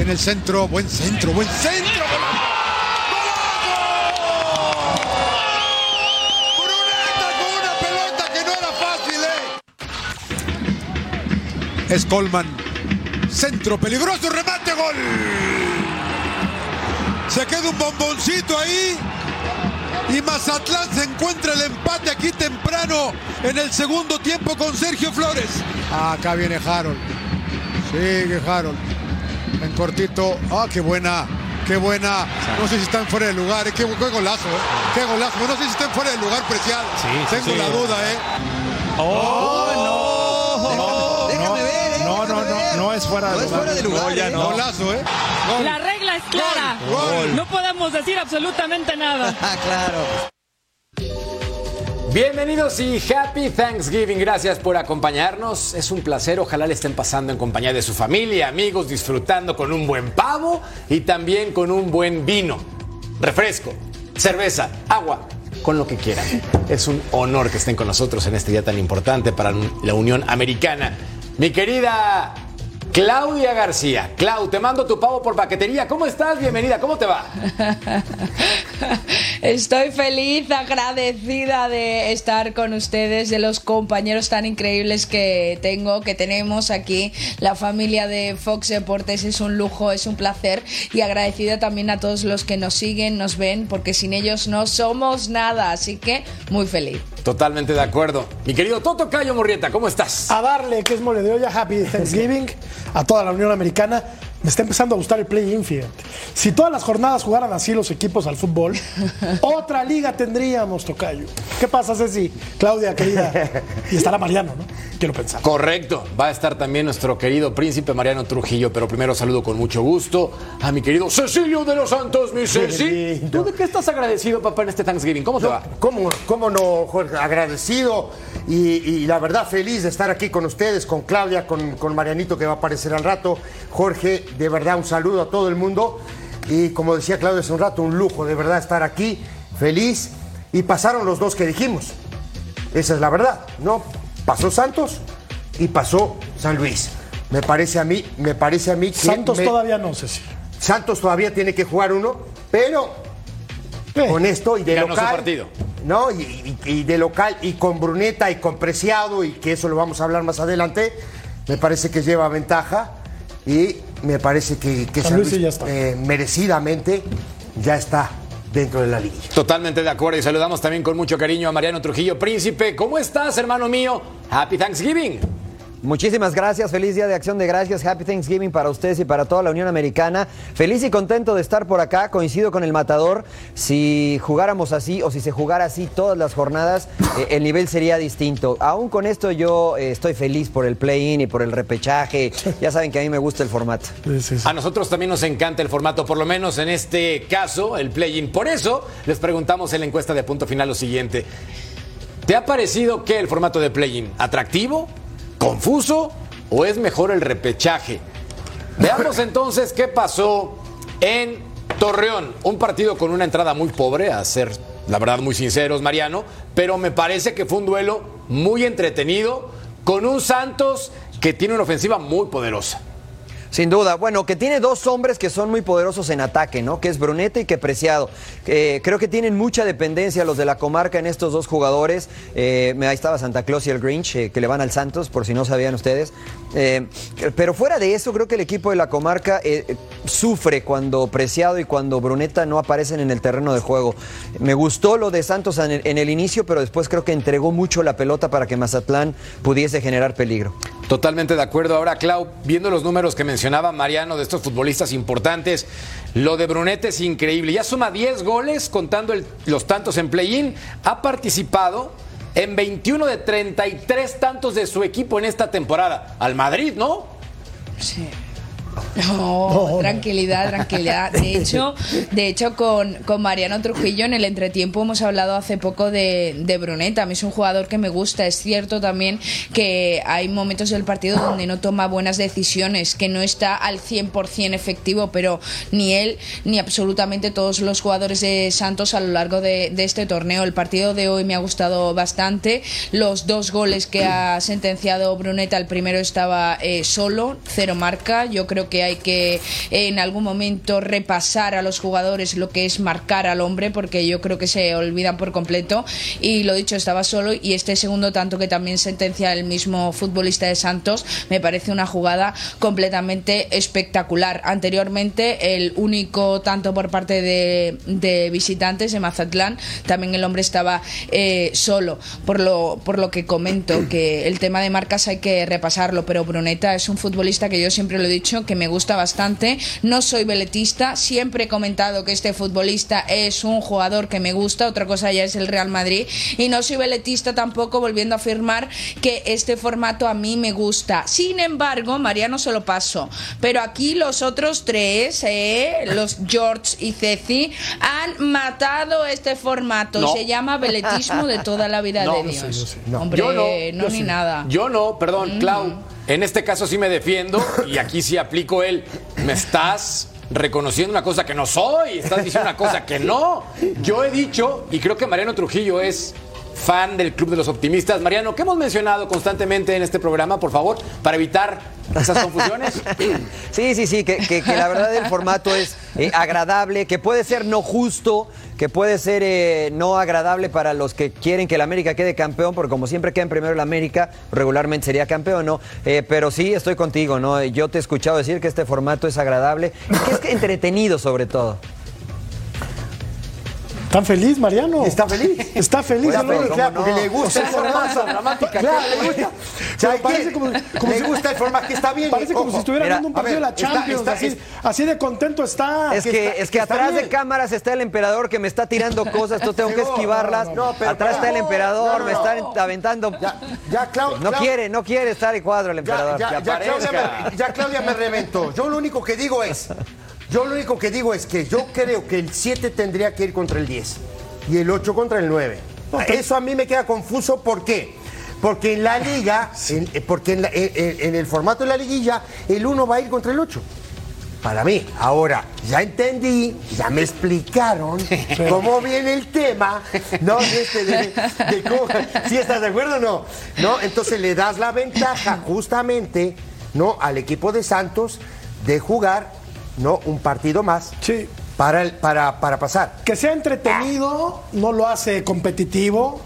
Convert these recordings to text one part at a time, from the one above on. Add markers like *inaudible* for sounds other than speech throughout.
En el centro, buen centro, buen centro. Es Colman. Centro peligroso, remate, gol. Se queda un bomboncito ahí. Y Mazatlán se encuentra el empate aquí temprano en el segundo tiempo con Sergio Flores. Ah, acá viene Harold. Sigue Harold. En cortito. Ah, qué buena. Qué buena. No sé si están fuera de lugar. eh. Qué, qué golazo, ¿eh? Qué golazo. No sé si están fuera de lugar, preciado. Tengo la duda, ¿eh? Oh, eh, No, es fuera de No es lugar. fuera de lugar, No, ya eh. no. Golazo, ¿eh? Gol. La regla es clara. Gol. No podemos decir absolutamente nada. *laughs* Ah, claro. Bienvenidos y Happy Thanksgiving. Gracias por acompañarnos. Es un placer. Ojalá le estén pasando en compañía de su familia, amigos, disfrutando con un buen pavo y también con un buen vino, refresco, cerveza, agua, con lo que quieran. Es un honor que estén con nosotros en este día tan importante para la Unión Americana. Mi querida Claudia García. Clau, te mando tu pavo por paquetería. ¿Cómo estás? Bienvenida. ¿Cómo te va? *laughs* Estoy feliz, agradecida de estar con ustedes, de los compañeros tan increíbles que tengo, que tenemos aquí. La familia de Fox Deportes es un lujo, es un placer y agradecida también a todos los que nos siguen, nos ven, porque sin ellos no somos nada. Así que muy feliz. Totalmente de acuerdo. Mi querido Toto Cayo Morrieta, ¿cómo estás? A darle, que es mole de olla, Happy *laughs* Thanksgiving a toda la Unión Americana. Me está empezando a gustar el play-in, fíjate. Si todas las jornadas jugaran así los equipos al fútbol, *laughs* otra liga tendríamos, Tocayo. ¿Qué pasa, Ceci? Claudia, querida. Y estará Mariano, ¿no? Quiero pensar. Correcto, va a estar también nuestro querido príncipe Mariano Trujillo, pero primero saludo con mucho gusto a mi querido Cecilio de los Santos, mi Ceci. ¿Tú de qué estás agradecido, papá, en este Thanksgiving? ¿Cómo te va? ¿Cómo, cómo no, Jorge? Agradecido y, y la verdad feliz de estar aquí con ustedes, con Claudia, con, con Marianito que va a aparecer al rato. Jorge, de verdad un saludo a todo el mundo. Y como decía Claudia hace un rato, un lujo de verdad estar aquí, feliz. Y pasaron los dos que dijimos. Esa es la verdad, ¿no? Pasó Santos y pasó San Luis. Me parece a mí, me parece a mí que Santos me- todavía no, Ceci. Santos todavía tiene que jugar uno, pero con esto y de Ganó su local. partido. ¿no? Y, y- y de local y con Bruneta y con Preciado, y que eso lo vamos a hablar más adelante, me parece que lleva ventaja y me parece que, que San Luis ya está. eh, merecidamente ya está dentro de la liga. Totalmente de acuerdo y saludamos también con mucho cariño a Mariano Trujillo, príncipe. ¿Cómo estás, hermano mío? Happy Thanksgiving. Muchísimas gracias, feliz día de acción de gracias, Happy Thanksgiving para ustedes y para toda la Unión Americana. Feliz y contento de estar por acá, coincido con el matador. Si jugáramos así o si se jugara así todas las jornadas, eh, el nivel sería distinto. Aún con esto yo eh, estoy feliz por el play-in y por el repechaje. Ya saben que a mí me gusta el formato. Sí, sí, sí. A nosotros también nos encanta el formato, por lo menos en este caso, el play-in. Por eso les preguntamos en la encuesta de punto final lo siguiente. ¿Te ha parecido que el formato de play-in atractivo, confuso o es mejor el repechaje? Veamos *laughs* entonces qué pasó en Torreón. Un partido con una entrada muy pobre, a ser la verdad muy sinceros, Mariano, pero me parece que fue un duelo muy entretenido con un Santos que tiene una ofensiva muy poderosa. Sin duda. Bueno, que tiene dos hombres que son muy poderosos en ataque, ¿no? Que es Brunete y que Preciado. Eh, creo que tienen mucha dependencia los de la comarca en estos dos jugadores. Eh, ahí estaba Santa Claus y el Grinch, eh, que le van al Santos, por si no sabían ustedes. Pero fuera de eso, creo que el equipo de la comarca sufre cuando Preciado y cuando Bruneta no aparecen en el terreno de juego. Me gustó lo de Santos en el, en el inicio, pero después creo que entregó mucho la pelota para que Mazatlán pudiese generar peligro. Totalmente de acuerdo. Ahora, Clau, viendo los números que mencionaba Mariano de estos futbolistas importantes, lo de Brunete es increíble. Ya suma 10 goles contando los tantos en play-in. Ha participado en 21 de 33 tantos de su equipo en esta temporada. Al Madrid, ¿no? Sí. No, tranquilidad, tranquilidad. De *laughs* hecho, de hecho con, con Mariano Trujillo en el entretiempo hemos hablado hace poco de, de Bruneta. A mí es un jugador que me gusta. Es cierto también que hay momentos del partido donde no toma buenas decisiones, que no está al 100% efectivo, pero ni él ni absolutamente todos los jugadores de Santos a lo largo de, de este torneo. El partido de hoy me ha gustado bastante. Los dos goles que ha sentenciado Bruneta, el primero estaba eh, solo, cero marca. Yo creo que hay que en algún momento repasar a los jugadores lo que es marcar al hombre, porque yo creo que se olvidan por completo. Y lo dicho, estaba solo. Y este segundo tanto que también sentencia el mismo futbolista de Santos, me parece una jugada completamente espectacular. Anteriormente, el único tanto por parte de, de visitantes de Mazatlán, también el hombre estaba eh, solo. Por lo, por lo que comento, que el tema de marcas hay que repasarlo, pero Bruneta es un futbolista que yo siempre lo he dicho que me gusta bastante. No soy veletista, siempre he comentado que este futbolista es un jugador que me gusta, otra cosa ya es el Real Madrid. Y no soy veletista tampoco, volviendo a afirmar que este formato a mí me gusta. Sin embargo, Mariano se lo paso. Pero aquí los otros tres, eh, los George y Ceci, han matado este formato. No. Se llama veletismo de toda la vida *laughs* No, de no Dios. sé, yo sé. Hombre, Yo no, yo ni sí. nada. Yo no, perdón, Clau. En este caso sí me defiendo y aquí sí aplico el. Me estás reconociendo una cosa que no soy, estás diciendo una cosa que no. Yo he dicho, y creo que Mariano Trujillo es fan del Club de los Optimistas. Mariano, ¿qué hemos mencionado constantemente en este programa, por favor, para evitar esas confusiones? *laughs* Sí, sí, sí, que, la verdad el formato es eh, agradable, que puede ser no justo, que puede ser eh, no agradable para los que quieren que el América quede campeón, porque como siempre queda en primero el América, regularmente sería campeón, ¿no? Eh, pero sí, estoy contigo, ¿no? Yo te he escuchado decir que este formato es agradable y que es entretenido sobre todo. ¿Tan feliz, Mariano? ¿Está feliz? Está feliz. Está feliz, claro, porque le gusta O sea, el formato. dramática. Claro, le gusta. ¿Sabe parece como- como le si- gusta el formato que está bien. Parece como ojo. si estuviera Mira, viendo un a partido ver, de la está- Champions. está- así, es- así de contento está. Es que, está- es que está atrás de bien. cámaras está el emperador que me está tirando cosas, yo tengo que No, esquivarlas. no, no, pero atrás está el no, emperador, no, no, me no. están aventando. Ya, ya, Clau- No Clau- quiere, no quiere estar en cuadro el emperador. ya, Claudia me, ya Claudia me reventó. Yo lo único que digo es, yo lo único que digo es que yo creo que el 7 tendría que ir contra el 10 y el 8 contra el 9. Eso a mí me queda confuso, ¿por qué? Porque en la liga, en- eh, porque en, la- en- en- en el formato de la liguilla, el 1 va a ir contra el 8. Para mí. Ahora, ya entendí, ya me explicaron cómo viene el tema, ¿no? Este de, de cómo- ¿Sí estás de acuerdo o no? ¿No? Entonces le das la ventaja justamente, ¿no? Al equipo de Santos de jugar, ¿no? Un partido más Sí. para, el- para, para pasar. Que sea entretenido no lo hace competitivo.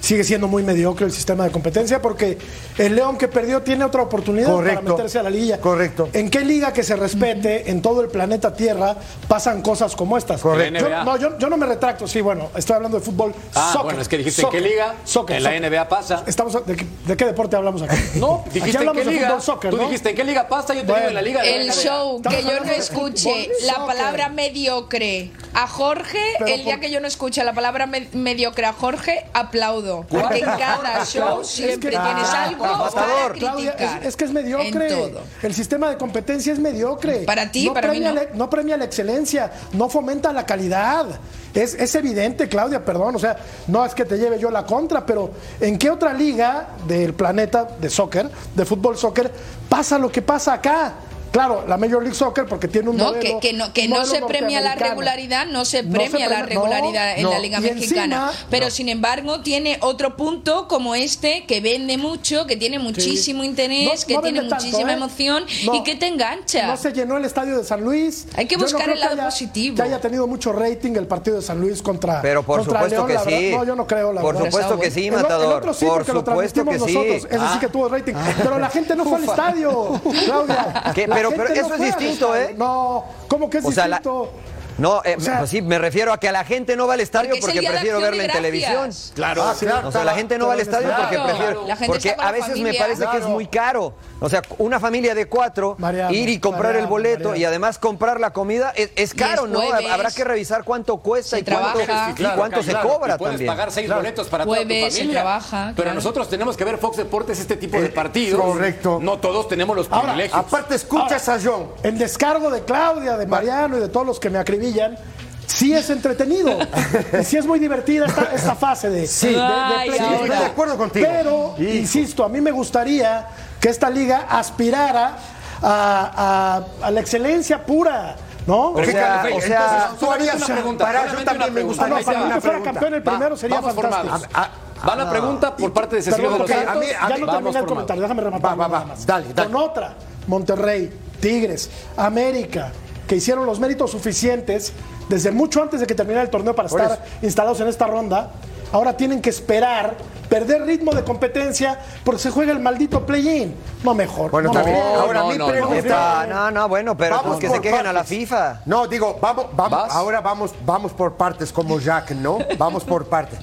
Sigue siendo muy mediocre el sistema de competencia porque el León que perdió tiene otra oportunidad Correcto. para meterse a la liga. Correcto. ¿En qué liga que se respete en todo el planeta Tierra pasan cosas como estas? Correcto. Yo, no, yo, yo no me retracto, sí, bueno, estoy hablando de fútbol. Ah, soccer, bueno, es que dijiste soccer, en qué liga. soccer, en la. NBA pasa. Estamos, ¿de, qué, de qué deporte hablamos aquí? *laughs* No, Aquí dijiste en hablamos qué de liga. fútbol, soccer, Tú ¿no? dijiste en qué liga pasa, yo te digo en la liga. de la El NBA. show, que yo no escuche fútbol, la palabra mediocre a Jorge, Pero el día que yo no escuche la palabra me- mediocre a Jorge, aplaudo. Porque en cada *laughs* show siempre que- tienes algo para Claudia, es, es que es mediocre. El sistema de competencia es mediocre. Para ti, no para mí premia no. la- no premia la excelencia, no fomenta la calidad. Es, es evidente, Claudia, perdón. O sea, no es que te lleve yo la contra, pero ¿en qué otra liga del planeta de soccer, de fútbol soccer, pasa lo que pasa acá? Claro, la Major League Soccer porque tiene un No, modelo. que, que no, que un no se premia la regularidad, no se No premia la regularidad no, en la. Liga Y Mexicana. encima- pero sin embargo, tiene otro punto como este que vende mucho, que tiene muchísimo interés, No- que no tiene tanto, muchísima ¿eh? emoción No. y que te engancha. No se llenó el estadio de San Luis. Hay que buscar el lado haya- positivo. Que haya tenido mucho rating el partido de San Luis contra. Pero por contra supuesto León, que sí. No, yo no creo, la Por verdad. supuesto que sí, El el otro sí, Por porque lo supuesto que sí. nosotros. Ese Ah. sí que tuvo rating. Pero la gente no fue al estadio, *laughs* Claudia. Pero- pero no eso es distinto. ¿eh? No, ¿cómo que es O sea, la- distinto? No, eh, O sea- pues sí, me refiero a que a la gente no va al estadio Porque prefiero verla en televisión. Claro. Ah, claro. O sea, la gente no va al Claro, estadio porque claro. prefiere. La gente Porque a la veces me parece que es muy caro. O sea, una familia de cuatro, Mariano, ir y comprar el Mariano, boleto y además comprar la comida es, es caro, ¿no? Habrá que revisar cuánto cuesta Se y cuánto, trabaja. y cuánto se claro. cobra Y puedes también. pagar seis Claro. boletos para toda tu se familia. trabaja, Pero claro. nosotros tenemos que ver Fox Deportes este tipo de Eh, partidos. correcto. No todos tenemos los Ahora, privilegios. Aparte, escuchas a John. En descargo de Claudia, de Mariano y de todos los que me acribillan, sí es entretenido. *laughs* y sí es muy divertida esta, esta fase de, de- de Ay, play-in. ahora. Estoy de acuerdo contigo. Pero, insisto, a mí me gustaría que esta liga aspirara a, a- a la excelencia pura. ¿no? Pero, o sea, Entonces, o sea, tú harías una pregunta, para- yo también me. Ah, no, gustaría para que fuera campeón el primero sería vamos fantástico. formados. Ah, Va la pregunta por parte de Cecilio Perdón, de los porque a mí- Santos. ya no terminé el comentario, déjame rematar Va, va, va. más. Dale, dale. Con otra, Monterrey, Tigres, América, que hicieron los méritos suficientes desde mucho antes de que terminara el torneo para Por estar instalados en esta ronda, ahora tienen que esperar, perder ritmo de competencia porque se juega el maldito play-in. No mejor. Bueno, no está bien. mejor. Ahora no, mi no, no. pregunta. No, no, bueno, pero Vamos pues que se quejen a la. FIFA. No, digo, vamos, vamos, ¿Vas? ahora vamos, vamos por partes como Jack, ¿no? Vamos por partes.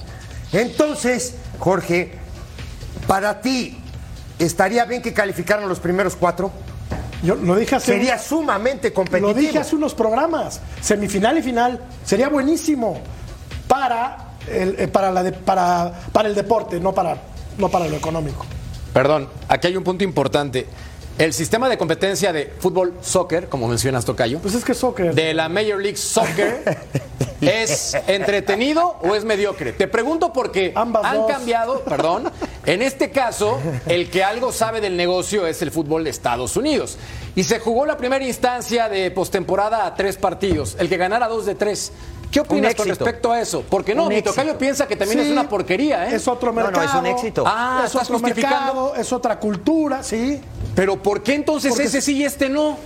Entonces, Jorge, para ti, ¿estaría bien que calificaran los primeros cuatro? Yo lo dije hace Sería sumamente competitivo. Lo dije hace unos programas, semifinal y final, sería buenísimo para el, eh, para, la de- para, para el deporte, no para, no para lo económico. Perdón, aquí hay un punto importante. El sistema de competencia de fútbol soccer, como mencionas Tocayo, Pues es que soccer. de la Major League Soccer, *laughs* ¿es entretenido o es mediocre? Te pregunto porque Ambas han dos. cambiado, perdón. En este caso, el que algo sabe del negocio es el fútbol de Estados Unidos. Y se jugó la primera instancia de postemporada a tres partidos, el que ganara dos de tres. ¿Qué opinas con respecto a eso? Porque no, Un mi tocayo éxito. piensa que también Sí, es una porquería, ¿eh? Es otro No, no, mercado. es un éxito. Ah, es ¿estás otro justificando? mercado, es otra cultura, sí. Pero ¿por qué entonces Porque- ese sí y este no?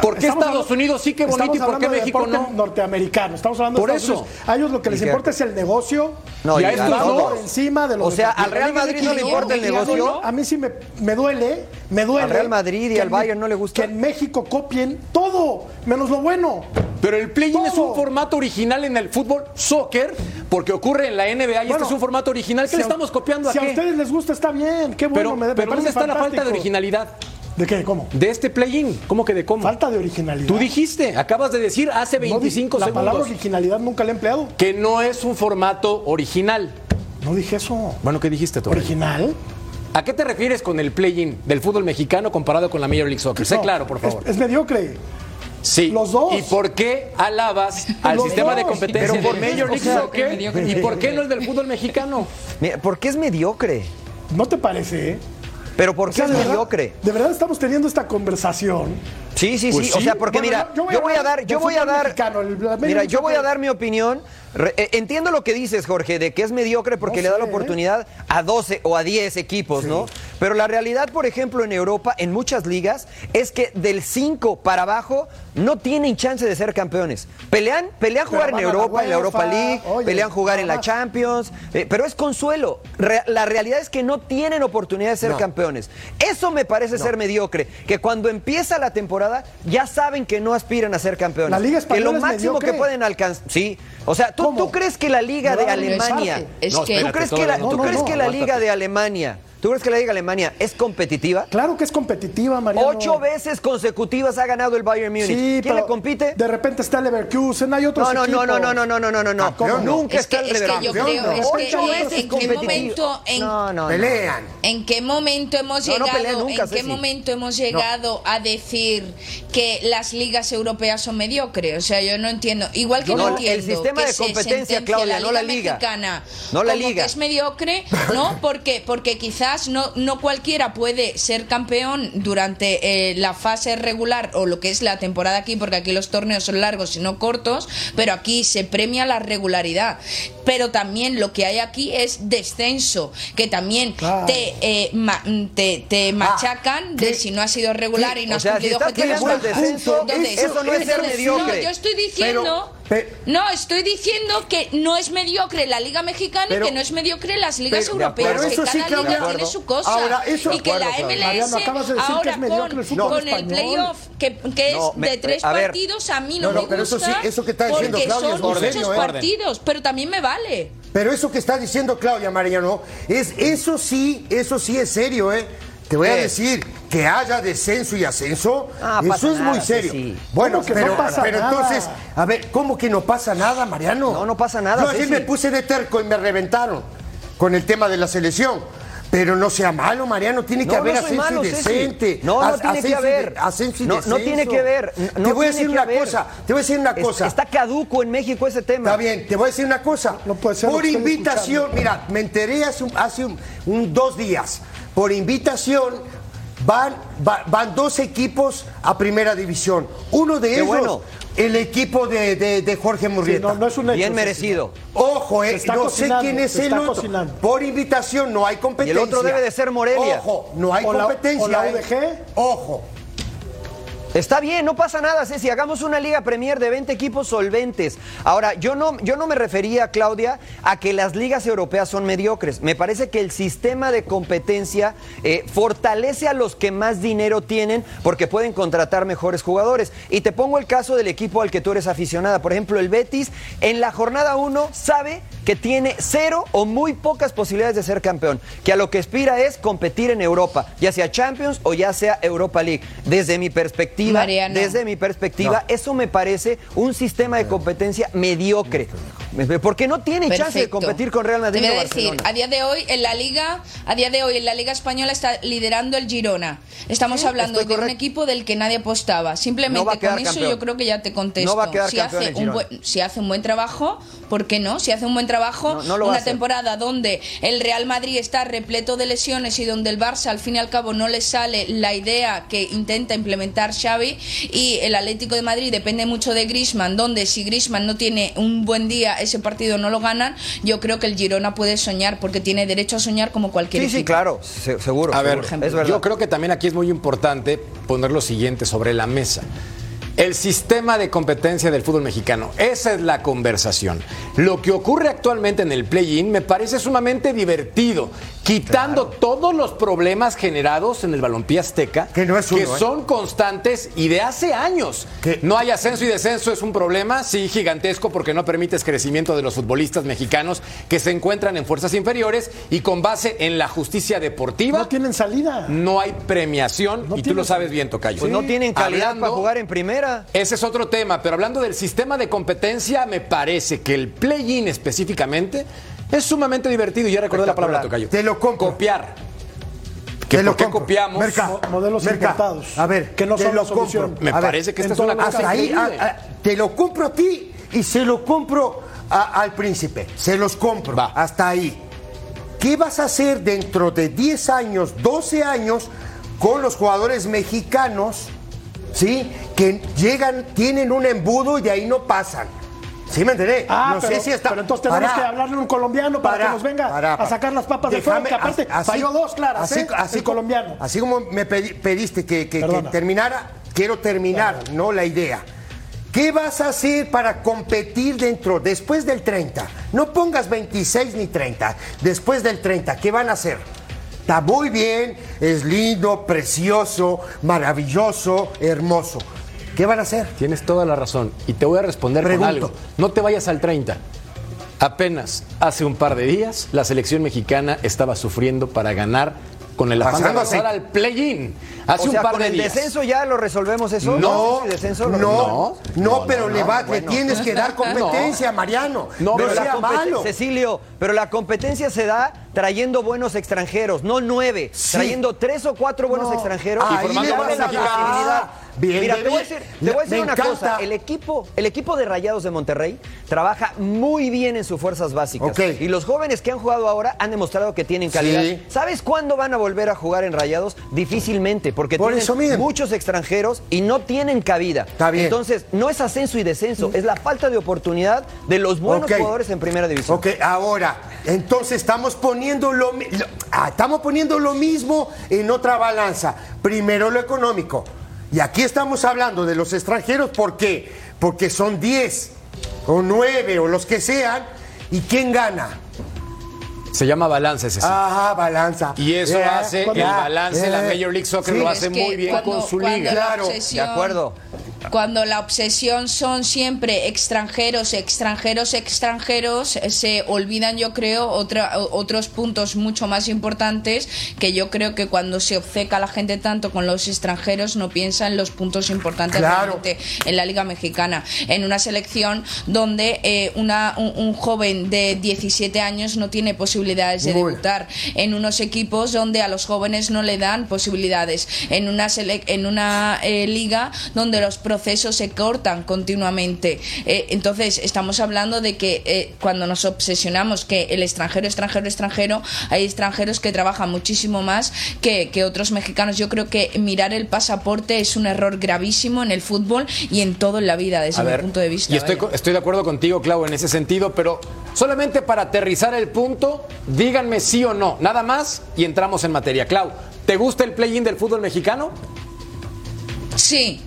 ¿Por qué Estamos Estados hablando- Unidos sí que bonito y por qué México no? norteamericano. Estamos hablando Por de Estados eso. Unidos. A ellos lo que les importa es el negocio. No, Y a estos no. por encima de lo O sea, al. Real Madrid no le importa el negocio. A mí sí me, me duele, me duele. Al Real Madrid y al Bayern no le gusta. Que en México copien todo, menos lo bueno. Pero el play-in es un formato original en el fútbol soccer porque ocurre en la NBA y Bueno, este es un formato original. ¿Qué Si le a- estamos copiando Si a a qué? ustedes les gusta, está bien. Qué bueno, pero me, me pero ¿dónde parece está la falta de originalidad ¿De qué? ¿Cómo? de este play-in? ¿Cómo que de cómo? Falta de originalidad. Tú dijiste, acabas de decir hace No di- 25 La palabra segundos originalidad nunca la he empleado. que no es un formato original. No dije eso. Bueno, ¿qué dijiste tú? ¿Original? ¿A qué te refieres con el play-in del fútbol mexicano comparado con la Major League Soccer? Sé claro, por favor. Es, es mediocre. Sí. Los dos. ¿Y por qué alabas *laughs* al Los sistema de competencia Pero por Major League o sea, Soccer? ¿Y por qué no el del fútbol mexicano? Mira, ¿Por qué es mediocre? ¿No te parece? Pero ¿por O qué sea, es de verdad, mediocre? de verdad estamos teniendo esta conversación. Sí, sí, Pues sí. O sí. sea, porque Bueno, mira, yo- voy, a dar, yo voy a dar, mexicano, mira, yo voy a dar mi opinión. Re- eh, entiendo lo que dices, Jorge, de que es mediocre porque No le da sé, la ¿eh? oportunidad a 12 o a 10 equipos, ¿no? Pero la realidad, por ejemplo, en Europa, en muchas ligas, es que del 5 para abajo no tienen chance de ser campeones. Pelean, pelean jugar en Europa, en la Europa League, oye, pelean jugar en la. Champions, eh, pero es consuelo. Re- la realidad es que no tienen oportunidad de ser No. campeones. Eso me parece ser mediocre, que cuando empieza la temporada ya saben que no aspiran a ser campeones. La Liga que Española lo es máximo que pueden alcanzar, sí. O sea, ¿tú, ¿Cómo? tú crees que la Liga de Alemania. Es que ¿tú crees que la, no, ¿tú no, crees no, que la aguántate. Liga de Alemania, tú crees que la Liga de Alemania es competitiva? Claro que es competitiva, Mariano. Ocho veces consecutivas ha ganado el Bayern Múnich. Sí, ¿Quién pero le compite? De repente está el Leverkusen, hay otros No, no, no, equipos. no, no, no, no, no, no, no, no. Campeón, no. Nunca Es que, está el es que yo Leverkusen. creo, es Ocho que veces en qué momento, en, No, no, no. Pelean. ¿En qué momento hemos No, no llegado? nunca, ¿En qué momento hemos llegado a decir que las ligas europeas son mediocres? O sea, yo no entiendo. Igual que No, no, el entiendo sistema que de se competencia, Claudia, no la liga. mexicana No la como liga. que es mediocre, ¿no? *laughs* Porque porque quizá no cualquiera puede ser campeón durante eh, la fase regular o lo que es la temporada aquí, porque aquí los torneos son largos y no cortos, pero aquí se premia la regularidad. Pero también lo que hay aquí es descenso, que también Claro. te, eh, ma- te, te machacan de ¿qué? si no has sido regular ¿Qué? y no O has sea, si cumplido estás objetivos. descenso, ¿Dónde? eso no es mediocre. No, yo estoy diciendo... Pero- no, estoy diciendo que no es mediocre la Liga Mexicana Pero- y que no es mediocre las ligas pero- europeas, pero que sí, cada Claudia, liga tiene su cosa. Ahora, eso- y que la MLS Claudia. Mariano, acabas de decir que ahora es mediocre el con, fútbol con el playoff, que, que es No, me- de tres a partidos, a mí no, No, no, me pero eso gusta sí, eso que está diciendo porque Claudia son muchos ¿eh? partidos, pero también me vale. Pero eso que está diciendo Claudia Mariano, es, eso sí, eso sí es serio, ¿eh? Te voy a decir que haya descenso y ascenso, Ah, eso es muy serio. Bueno, ¿Cómo que pero, no pasa pero nada? entonces, a ver, ¿cómo que no pasa nada, Mariano? No, no pasa nada, Yo ayer Ceci. me puse de terco y me reventaron con el tema de la selección. Pero no sea malo, Mariano, tiene que No, haber no ascenso malo, y Ceci. decente. No, no As- tiene que ascenso y haber. de- ascenso y No, tiene que ver. No te voy a decir una haber. cosa, te voy a decir una Es- cosa. Está caduco en México ese tema. Está bien, te voy a decir una cosa. No puede ser Por invitación, escuchando. mira, me enteré hace, un- hace un- un- dos días. Por invitación van, va- van dos equipos a primera división. Uno de Qué ellos, bueno. El equipo de, de- de Jorge Sí, Murrieta. no, no es un hecho, Bien merecido. Ojo, eh, no sé quién es el otro. cocinando. Por invitación no hay competencia. otro debe de ser Morelia. Ojo, no hay O la- competencia. o la eh. UDG. Ojo. Está bien, no pasa nada, Ceci. Hagamos una Liga Premier de 20 equipos solventes. Ahora, yo no, yo no me refería, Claudia, a que las ligas europeas son mediocres. Me parece que el sistema de competencia eh, fortalece a los que más dinero tienen porque pueden contratar mejores jugadores. Y te pongo el caso del equipo al que tú eres aficionada. Por ejemplo, el Betis, en la jornada 1, sabe que tiene cero o muy pocas posibilidades de ser campeón. Que a lo que aspira es competir en Europa, ya sea Champions o ya sea Europa League. Desde mi perspectiva, Mariano. desde mi perspectiva, eso me parece un sistema de competencia mediocre. Porque no tiene chance de competir con Real Madrid Te voy o a decir, Barcelona. a día de hoy en la liga, a día de hoy en la liga española está liderando el Girona. Estamos Sí, hablando de un equipo del que nadie apostaba. Simplemente No con eso campeón. yo creo que ya te contesto. No va a quedar si hace el un buen, si hace un buen trabajo, ¿por qué no? Si hace un buen trabajo, No, una temporada donde el Real Madrid está repleto de lesiones y donde el Barça al fin y al cabo no le sale la idea que intenta implementar Xavi y el Atlético de Madrid depende mucho de Griezmann, donde si Griezmann no tiene un buen día, ese partido no lo ganan, yo creo que el Girona puede soñar porque tiene derecho a soñar como cualquier Sí, equipo. sí, claro, se- seguro. A ver, seguro. es verdad. yo creo que también aquí es muy importante poner lo siguiente sobre la mesa. El sistema de competencia del fútbol mexicano, esa es la conversación. Lo que ocurre actualmente en el play-in me parece sumamente divertido, quitando todos los problemas generados en el balompié azteca, Que no es uno, ¿eh? son constantes y de hace años. Que- No hay ascenso y descenso, es un problema, sí, gigantesco, porque no permites crecimiento de los futbolistas mexicanos que se encuentran en fuerzas inferiores y con base en la justicia deportiva. No tienen salida. No hay premiación No y tú lo sabes bien, Tocayo. Pues no tienen calidad Hablando- para jugar en primera. Ese es otro tema, pero hablando del sistema de competencia, me parece que el play-in específicamente es sumamente divertido. Ya recordé la palabra, Tocayo. Te lo compro. Copiar. ¿Que Te lo ¿Por qué compro. copiamos? Merca, Mo- modelos Merca, importados, A ver, que no te son lo la solución. compro. Me A ver, parece que esta es una cosa ahí, a- a- te lo compro a ti y se lo compro a- al príncipe. Se los compro. Va. Hasta ahí. ¿Qué vas a hacer dentro de 10 años, 12 años con los jugadores mexicanos, sí, que llegan, tienen un embudo y de ahí no pasan? ¿Sí me enteré? Ah, no pero, sé si está. pero entonces tenemos que hablarle a un colombiano para, que nos venga a sacar las papas de fuego, que aparte así- falló dos claras, así, ¿eh? así el colombiano. Así como me pedi- pediste que, que- terminara, quiero terminar, no la idea. ¿Qué vas a hacer para competir dentro, después del 30? No pongas 26 ni 30, después del 30, ¿qué van a hacer? Está muy bien, es lindo, precioso, maravilloso, hermoso. ¿Qué van a hacer? Tienes toda la razón. Y te voy a responder Pregunto. con algo. No te vayas al 30. Apenas hace un par de días, la selección mexicana estaba sufriendo para ganar con el afán de avanzar al play-in. Hace o sea, un par con de el días. descenso ya lo resolvemos eso. No, ¿El descenso lo no, resolvemos? no, pero le, va- le tienes que dar *laughs* competencia, Mariano. No, No, pero la sea malo. Cecilio, pero la competencia se da trayendo buenos extranjeros, no nueve, trayendo tres o cuatro buenos No. extranjeros Ahí formando le buena vas a posibilidad. Bien, Mira, bien, te voy a decir, te voy a decir una encanta. cosa. El equipo, el equipo de Rayados de Monterrey trabaja muy bien en sus fuerzas básicas. Ok. Y los jóvenes que han jugado ahora han demostrado que tienen calidad. Sí. ¿Sabes cuándo van a volver a jugar en Rayados? Difícilmente, porque Por tienen eso mismo. muchos extranjeros y no tienen cabida. Está bien. Entonces, no es ascenso y descenso, es la falta de oportunidad de los buenos jugadores en primera división. Ok, ahora, entonces estamos poniendo lo, lo- ah, estamos poniendo lo mismo en otra balanza. Primero lo económico. Y aquí estamos hablando de los extranjeros, ¿por qué? Porque son 10 o 9 o los que sean. ¿Y quién gana? Se llama balance ese. sí. Ajá, balanza. Y eso Eh, hace el balance, la eh. Major League Soccer Sí. lo hace que muy bien cuando- con su liga. la Claro. obsesión- De acuerdo. Cuando la obsesión son siempre extranjeros, extranjeros, extranjeros, eh, se olvidan, yo creo, otra- otros puntos mucho más importantes que yo creo que cuando se obceca la gente tanto con los extranjeros no piensa en los puntos importantes Claro. realmente en la Liga Mexicana. En una selección donde eh, una, un, un joven de 17 años no tiene posibilidades de Muy. debutar. En unos equipos donde a los jóvenes no le dan posibilidades. En una, en una eh, liga donde los procesos se cortan continuamente. Eh, entonces, estamos hablando de que eh, cuando nos obsesionamos que el extranjero, extranjero, extranjero, hay extranjeros que trabajan muchísimo más que, que otros mexicanos. Yo creo que mirar el pasaporte es un error gravísimo en el fútbol y en todo en la vida, desde A mi ver, punto de vista. Y estoy, estoy de acuerdo contigo, Clau, en ese sentido, pero solamente para aterrizar el punto, díganme sí o no, nada más y entramos en materia. Clau, ¿te gusta el play-in del fútbol mexicano? Sí,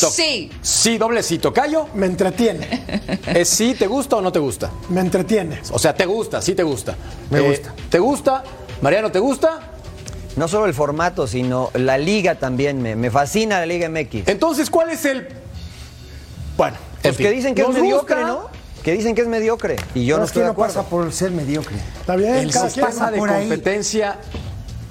To- sí. Sí, doble sí. ¿Tocayo? Me entretiene, *laughs* ¿Es sí, te gusta o no te gusta? me entretiene. O sea, te gusta, sí te gusta. Eh, Me gusta. ¿Te gusta? Mariano, ¿te gusta? No solo el formato, sino la liga también. Me, me fascina la Liga MX. Entonces, ¿cuál es el...? Bueno, en Pues fin. que dicen que es ¿Nos mediocre, gusta? ¿no? Que dicen que es mediocre. Y yo no, es estoy que de no pasa por ser mediocre. Está bien, El cada sistema de ahí. competencia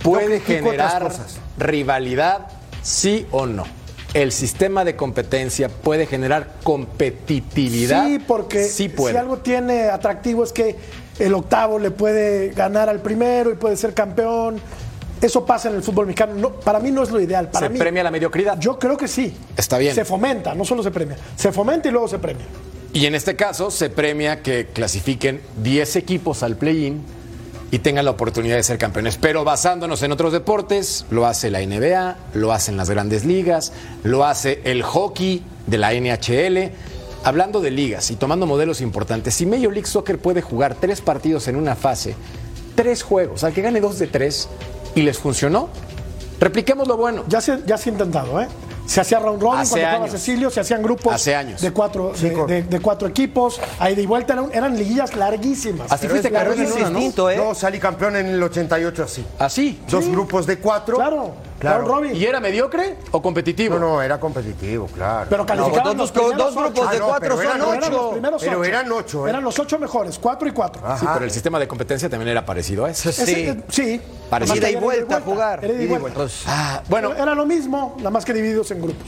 puede generar cosas. rivalidad, sí o no. El sistema de competencia puede generar competitividad. Sí, porque sí puede. si algo tiene atractivo es que el octavo le puede ganar al primero y puede ser campeón. Eso pasa en el fútbol mexicano. No, para mí no es lo ideal. Para ¿Se mí, premia la mediocridad? Yo creo que sí. Está bien. Se fomenta, no solo se premia. Se fomenta y luego se premia. Y en este caso se premia que clasifiquen 10 equipos al play-in y tengan la oportunidad de ser campeones. Pero basándonos en otros deportes, lo hace la NBA, lo hacen las grandes ligas, lo hace el hockey de la NHL. Hablando de ligas y tomando modelos importantes, si Major League Soccer puede jugar tres partidos en una fase, tres juegos, al que gane dos de tres y les funcionó, repliquemos lo bueno. Ya se, ya se ha intentado, ¿eh? Se hacía round robin Hace cuando jugaba años. Cecilio, se hacían grupos Hace años. de cuatro, de, con- de- de cuatro equipos, ahí de y vuelta eran, eran liguillas larguísimas. Así fuiste campeón en una, ¿no? distinto, ¿eh? Yo salí campeón en el 88 así. Así. Dos grupos de cuatro. Claro, Claro. round robin. ¿Y era mediocre o competitivo? No, no, era competitivo, claro. Pero calificaban dos- los dos- primeros dos grupos ocho. de Ah, no, cuatro son eran Pero eran los ocho. primeros Pero ocho. eran ocho, ¿eh? Eran los ocho mejores, cuatro y cuatro. Sí, pero el sistema de competencia también era parecido a eso. Ese- Sí. eh, sí. Parecido. Ida y vuelta a jugar. Era ida y vuelta. Ah, bueno, Pero Era lo mismo, nada más que divididos en grupos.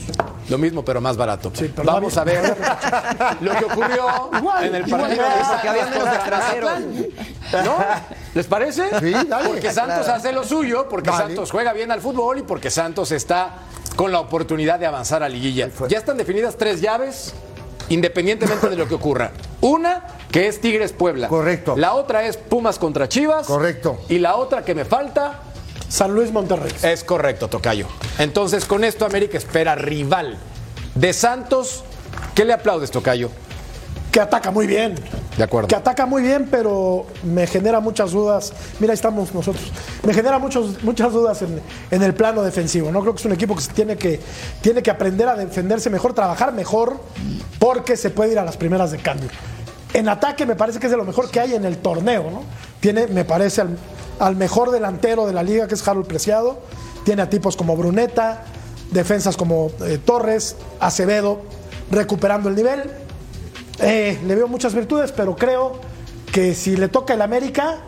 lo mismo, pero más barato. Sí, pero Vamos va a ver *laughs* lo que ocurrió Igual, en el partido de. ¿No? ¿Les parece? Sí, dale. Porque Santos hace lo suyo, porque. Santos juega bien al fútbol y porque Santos está con la oportunidad de avanzar a liguilla. Ya están definidas tres llaves, independientemente de lo que ocurra. Una, que es Tigres Puebla. Correcto. La otra es Pumas contra Chivas. Correcto. Y la otra que me falta San Luis Monterrey. es correcto, Tocayo. Entonces, con esto América espera rival de Santos. ¿Qué le aplaudes, Tocayo? Que ataca muy bien. De acuerdo. Que ataca muy bien, pero me genera muchas dudas. Mira, ahí estamos nosotros. Me genera muchos, muchas dudas en, en el plano defensivo. No creo que es un equipo que tiene que, tiene que aprender a defenderse mejor, trabajar mejor, porque se puede ir a las primeras de cambio. En ataque me parece que es de lo mejor que hay en el torneo, ¿no? Tiene, me parece, al, al mejor delantero de la liga, que es Harold Preciado. Tiene a tipos como Bruneta, defensas como eh, Torres, Acevedo, recuperando el nivel. Eh, le veo muchas virtudes, pero creo que si le toca el América,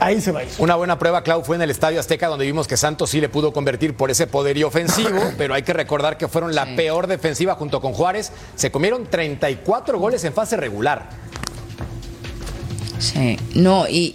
ahí se va a ir. Una buena prueba, Clau, fue en el Estadio Azteca, donde vimos que Santos sí le pudo convertir por ese poderío ofensivo, *laughs* pero hay que recordar que fueron la peor defensiva junto con Juárez. Se comieron 34 goles en fase regular. No, y,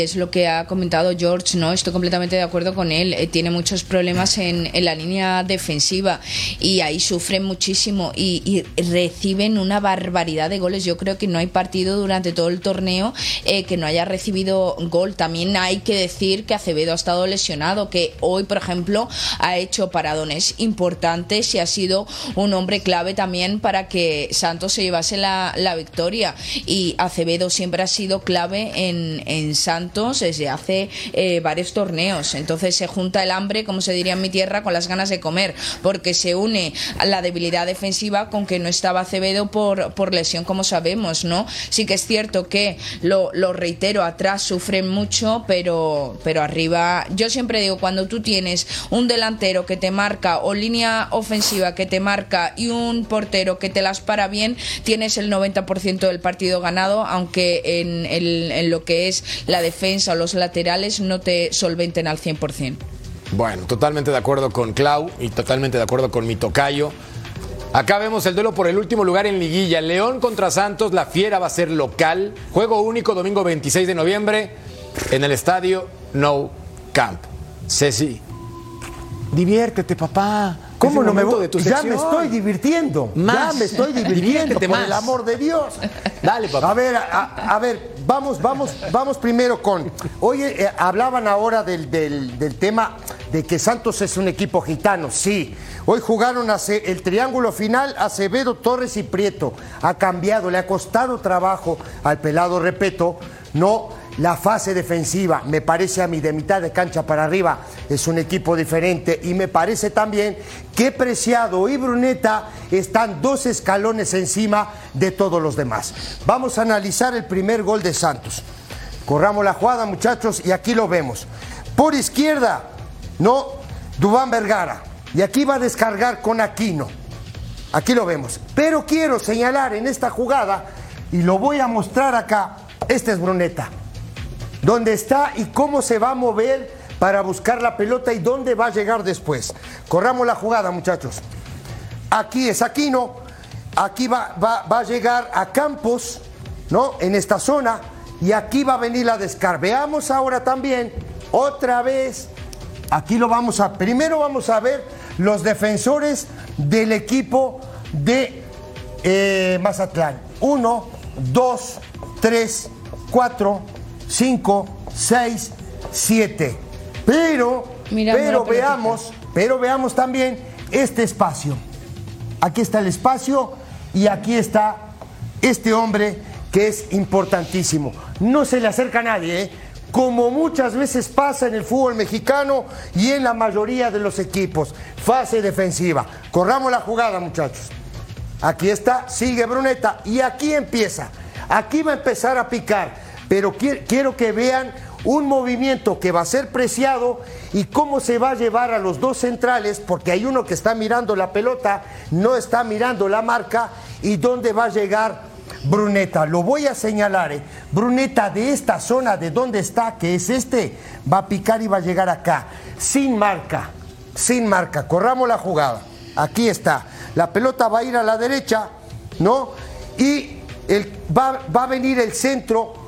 es lo que ha comentado George, ¿no? Estoy completamente de acuerdo con él. Eh, tiene muchos problemas en, la línea defensiva y ahí sufren muchísimo y, reciben una barbaridad de goles. Yo creo que no hay partido durante todo el torneo eh, que no haya recibido gol. También hay que decir que Acevedo ha estado lesionado, que hoy, por ejemplo, ha hecho paradones importantes y ha sido un hombre clave también para que Santos se llevase la, la victoria. Y Acevedo siempre ha sido clave en, en Santos desde hace eh, varios torneos. Entonces se junta el hambre, como se diría en mi tierra, con las ganas de comer, porque se une a la debilidad defensiva con que no estaba Acevedo por, por lesión, como sabemos, ¿no? Sí que es cierto que, lo, lo reitero, atrás sufren mucho, pero, pero arriba, yo siempre digo, cuando tú tienes un delantero que te marca o línea ofensiva que te marca y un portero que te las para bien, tienes el 90% del partido ganado, aunque en, el- en lo que es la defensa o los laterales no te solventen al 100%. Bueno, totalmente de acuerdo con Clau y totalmente de acuerdo con mi tocayo. Acá vemos el duelo por el último lugar en liguilla. León contra Santos, la fiera va a ser local. Juego único domingo 26 de noviembre en el estadio No Camp. Ceci, diviértete, papá. ¿Cómo no me voy? de tu ya me estoy divirtiendo. Más. Ya me estoy *laughs* divirtiendo, por más. el amor de Dios. Dale, papá. A ver, a, a ver, vamos, vamos, vamos primero con. Oye, eh, hablaban ahora del, del- del tema de que Santos es un equipo gitano. Sí. Hoy jugaron ace- el triángulo final Acevedo, Torres y Prieto. Ha cambiado, le ha costado trabajo al pelado, repito, no la fase defensiva. Me parece a mí de mitad de cancha para arriba es un equipo diferente y me parece también que Preciado y Bruneta están dos escalones encima de todos los demás. Vamos a analizar el primer gol de Santos. Corramos la jugada, muchachos, y aquí lo vemos. Por izquierda, no, Dubán Vergara. Y aquí va a descargar con Aquino. Aquí lo vemos. Pero quiero señalar en esta jugada, y lo voy a mostrar acá, este es Bruneta. ¿Dónde está y cómo se va a mover para buscar la pelota y dónde va a llegar después? Corramos la jugada, muchachos. Aquí es Aquino, aquí va, va- va a llegar a Campos, ¿no? En esta zona, y aquí va a venir la descarga. Veamos ahora también, otra vez, aquí lo vamos a, primero vamos a ver los defensores del equipo de eh, Mazatlán. Uno, dos, tres, cuatro, cinco, seis, siete. Pero, Mirando pero veamos, pero veamos también este espacio. Aquí está el espacio y aquí está este hombre que es importantísimo. No se le acerca a nadie, ¿eh? como muchas veces pasa en el fútbol mexicano y en la mayoría de los equipos. Fase defensiva. Corramos la jugada, muchachos. Aquí está, sigue Bruneta y aquí empieza. Aquí va a empezar a picar, pero qui- quiero que vean un movimiento que va a ser preciado y cómo se va a llevar a los dos centrales, porque hay uno que está mirando la pelota, no está mirando la marca y dónde va a llegar Bruneta. Lo voy a señalar, ¿eh? Bruneta de esta zona, de donde está, que es este, va a picar y va a llegar acá, sin marca, sin marca. Corramos la jugada. Aquí está. La pelota va a ir a la derecha, ¿no? Y va, va a venir el centro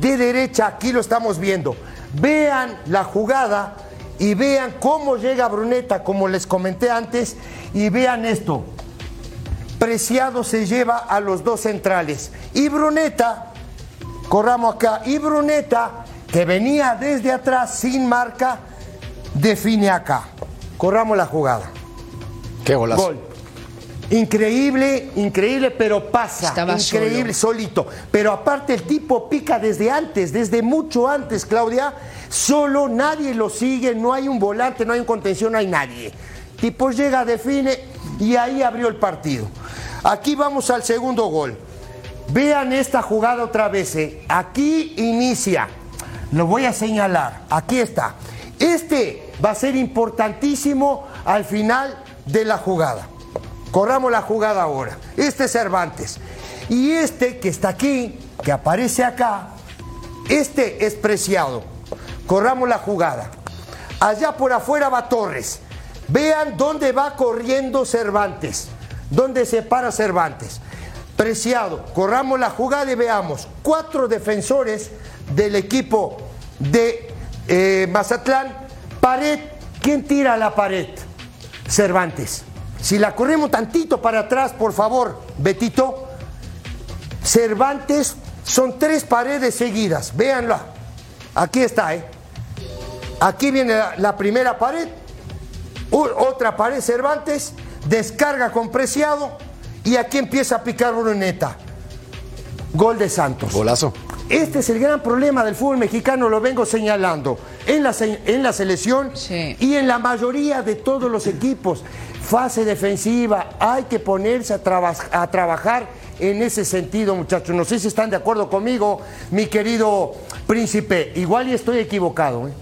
de derecha, aquí lo estamos viendo. Vean la jugada y vean cómo llega Bruneta, como les comenté antes, y vean esto. Preciado se lleva a los dos centrales. Y Bruneta, corramos acá, y Bruneta, que venía desde atrás sin marca, define acá. Corramos la jugada. Qué golazo. Gol. Increíble, increíble, pero pasa. Estaba increíble, solito. Pero aparte el tipo pica desde antes, desde mucho antes, Claudia. Solo nadie lo sigue, no hay un volante, no hay un contención, no hay nadie. Tipo llega, define y ahí abrió el partido. Aquí vamos al segundo gol. Vean esta jugada otra vez. eh. Aquí inicia. Lo voy a señalar. Aquí está. Este va a ser importantísimo al final de la jugada. Corramos la jugada ahora. Este es Cervantes. Y este que está aquí, que aparece acá, este es Preciado. Corramos la jugada. Allá por afuera va Torres. Vean dónde va corriendo Cervantes. Dónde se para Cervantes. Preciado, corramos la jugada y veamos. Cuatro defensores del equipo de eh, Mazatlán. Pared, ¿quién tira la pared? Cervantes. Si la corremos tantito para atrás, por favor, Betito. Cervantes son tres paredes seguidas. Véanla. Aquí está, ¿eh? Aquí viene la, la primera pared. U- otra pared Cervantes. Descarga con Preciado. Y aquí empieza a picar Bruneta. Gol de Santos. Golazo. Este es el gran problema del fútbol mexicano, lo vengo señalando, en la, en la selección Sí. y en la mayoría de todos los equipos. Fase defensiva, hay que ponerse a, traba- a trabajar en ese sentido, muchachos. No sé si están de acuerdo conmigo, mi querido príncipe. Igual y estoy equivocado. ¿eh?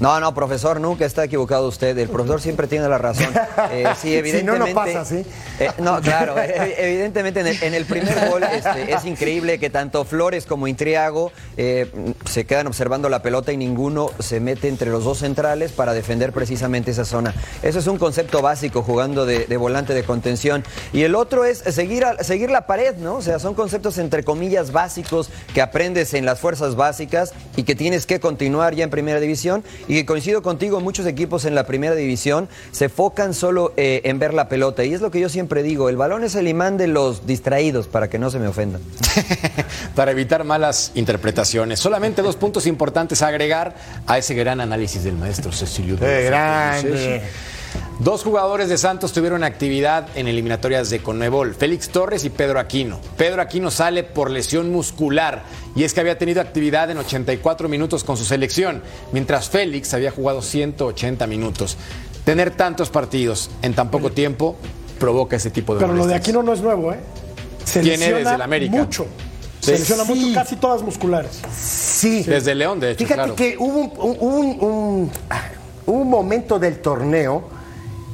No, no, profesor, nunca está equivocado usted. El profesor siempre tiene la razón. Eh, *laughs* sí, Si no, evidentemente. no pasa, ¿sí? Eh, no, claro. eh, evidentemente en el, en el primer gol este, es increíble que tanto Flores como Intriago se quedan observando la pelota y ninguno se mete entre los dos centrales para defender precisamente esa zona. Eso es un concepto básico jugando de, de volante de contención. Y el otro es seguir, a- seguir la pared, ¿no? O sea, son conceptos entre comillas básicos que aprendes en las fuerzas básicas y que tienes que continuar ya en primera división. Y que coincido contigo, muchos equipos en la primera división se focan solo eh, en ver la pelota. Y es lo que yo siempre digo, el balón es el imán de los distraídos, para que no se me ofendan. *laughs* Para evitar malas interpretaciones. Solamente dos puntos importantes a agregar a ese gran análisis del maestro Cecilio. de ¡Qué los grande! Dos jugadores de Santos tuvieron actividad en eliminatorias de Conmebol, Félix Torres y Pedro Aquino. Pedro Aquino sale por lesión muscular y es que había tenido actividad en 84 minutos con su selección, mientras Félix había jugado 180 minutos. Tener tantos partidos en tan poco tiempo provoca ese tipo de Pero lo de. Aquino no es nuevo, ¿eh? Se Tiene lesiona desde el América. mucho. Se lesiona Sí. mucho, casi todas musculares. Sí. Desde León, de hecho, Fíjate claro. que hubo un, un- un- un- ah, un momento del torneo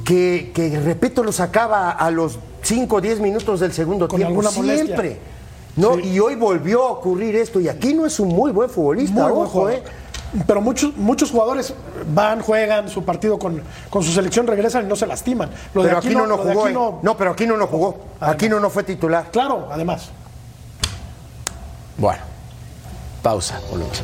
que, que repito, lo sacaba a los 5 o 10 minutos del segundo Con tiempo. molestia. Siempre. ¿no? Sí. Y hoy volvió a ocurrir esto. Y aquí no es un muy buen futbolista, Muy ojo. ¿eh? Pero muchos, muchos jugadores van, juegan su partido con, con su selección, regresan y no se lastiman. Lo de Pero aquí no, no lo de jugó. ¿eh? Aquino- No, pero aquí no no jugó. Aquí no no fue titular. Claro, además. Bueno, pausa, volvemos a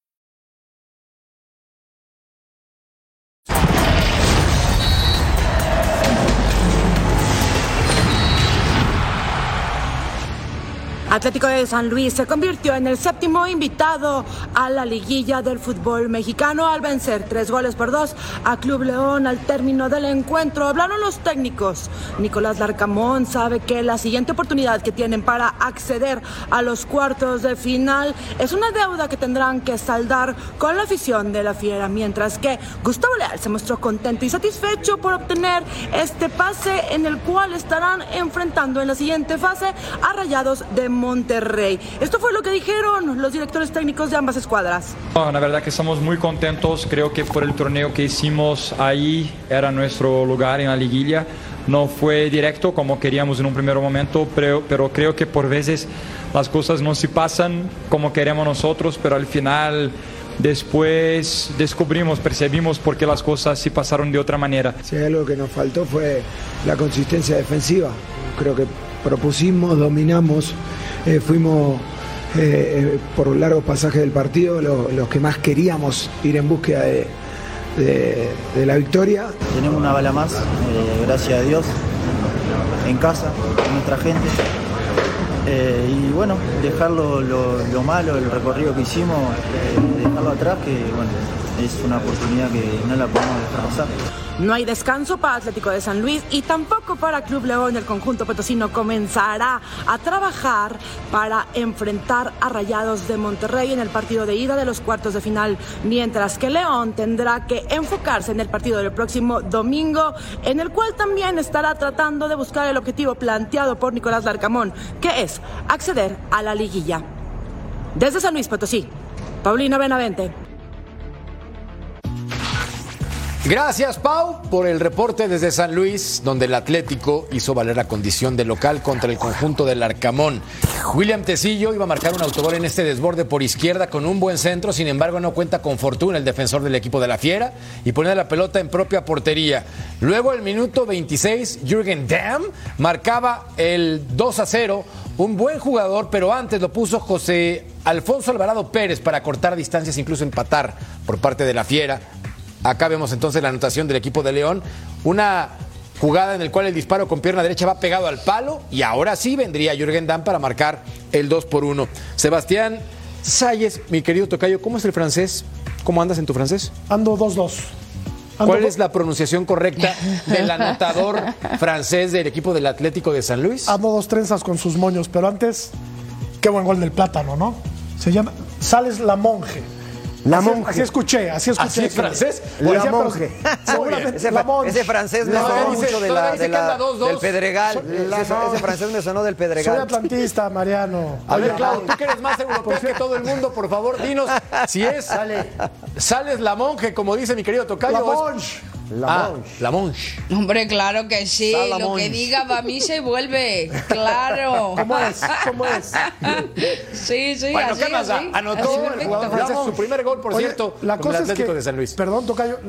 Atlético de San Luis se convirtió en el séptimo invitado a la liguilla del fútbol mexicano al vencer tres goles por dos a Club León al término del encuentro. Hablaron los técnicos. Nicolás Larcamón sabe que la siguiente oportunidad que tienen para acceder a los cuartos de final es una deuda que tendrán que saldar con la afición de la Fiera, mientras que Gustavo Leal se mostró contento y satisfecho por obtener este pase en el cual estarán enfrentando en la siguiente fase a Rayados de Monterrey. Esto fue lo que dijeron los directores técnicos de ambas escuadras. La verdad que estamos muy contentos, creo que por el torneo que hicimos ahí era nuestro lugar en la liguilla. No fue directo como queríamos en un primer momento, pero, pero creo que por veces las cosas no se pasan como queremos nosotros, pero al final después descubrimos, percibimos por qué las cosas se pasaron de otra manera. Si hay algo que nos faltó fue la consistencia defensiva. Creo que propusimos, dominamos, eh, fuimos eh, eh, por largos pasajes del partido lo- los que más queríamos ir en búsqueda de, la victoria. Tenemos una bala más, gracias a Dios, en casa, con nuestra gente. Y bueno, dejar lo, lo- lo malo, el recorrido que hicimos, dejarlo atrás, que es una oportunidad que no la podemos dejar pasar. No hay descanso para Atlético de San Luis y tampoco para Club León. El conjunto potosino comenzará a trabajar para enfrentar a Rayados de Monterrey en el partido de ida de los cuartos de final, mientras que León tendrá que enfocarse en el partido del próximo domingo, en el cual también estará tratando de buscar el objetivo planteado por Nicolás Larcamón, que es acceder a la liguilla. Desde San Luis Potosí, Paulina Benavente. Gracias, Pau, por el reporte desde San Luis, donde el Atlético hizo valer la condición de local contra el conjunto del Arcamón. William Tecillo iba a marcar un autogol en este desborde por izquierda con un buen centro, sin embargo no cuenta con fortuna el defensor del equipo de la Fiera y pone la pelota en propia portería. Luego, el minuto 26, Jürgen Damm marcaba el 2 a 0, un buen jugador, pero antes lo puso José Alfonso Alvarado Pérez para cortar distancias, incluso empatar por parte de la Fiera. Acá vemos entonces la anotación del equipo de León. Una jugada en la cual el disparo con pierna derecha va pegado al palo y ahora sí vendría Jürgen Damm para marcar el 2 por 1. Sebastián Salles, mi querido Tocayo, ¿cómo es el francés? ¿Cómo andas en tu francés? Ando 2-2. ¿Cuál es la pronunciación correcta del anotador *laughs* francés del equipo del Atlético de San Luis? Ando dos trenzas con sus moños, pero antes, qué buen gol del plátano, ¿no? Se llama Sales la Monje. La así, monje. Así escuché, así escuché. ¿Así es francés? La decía, monje. Seguramente Ese, la monje. ese francés me La- sonó dice- mucho de la, de la- dos, dos. del Pedregal. Soy- ese, la- ese francés me sonó del Soy Pedregal. atlantista, Mariano. A ver, Oye, Clau, tú que eres más europeo que todo el mundo, por favor, dinos si es sales la monje, como dice mi querido Tocayo. La o monje. Ah, la. *laughs* Hombre, claro que sí. Lo que diga va a mí se vuelve. Claro. *laughs* ¿Cómo es? ¿Cómo es? *laughs* Sí, sí, Bueno, así, ¿qué así. Anotó Así, el perfecto. jugador francés su primer gol, por Oye, cierto, la con el cosa es Atlético que, de San Luis. Perdón, Tocayo.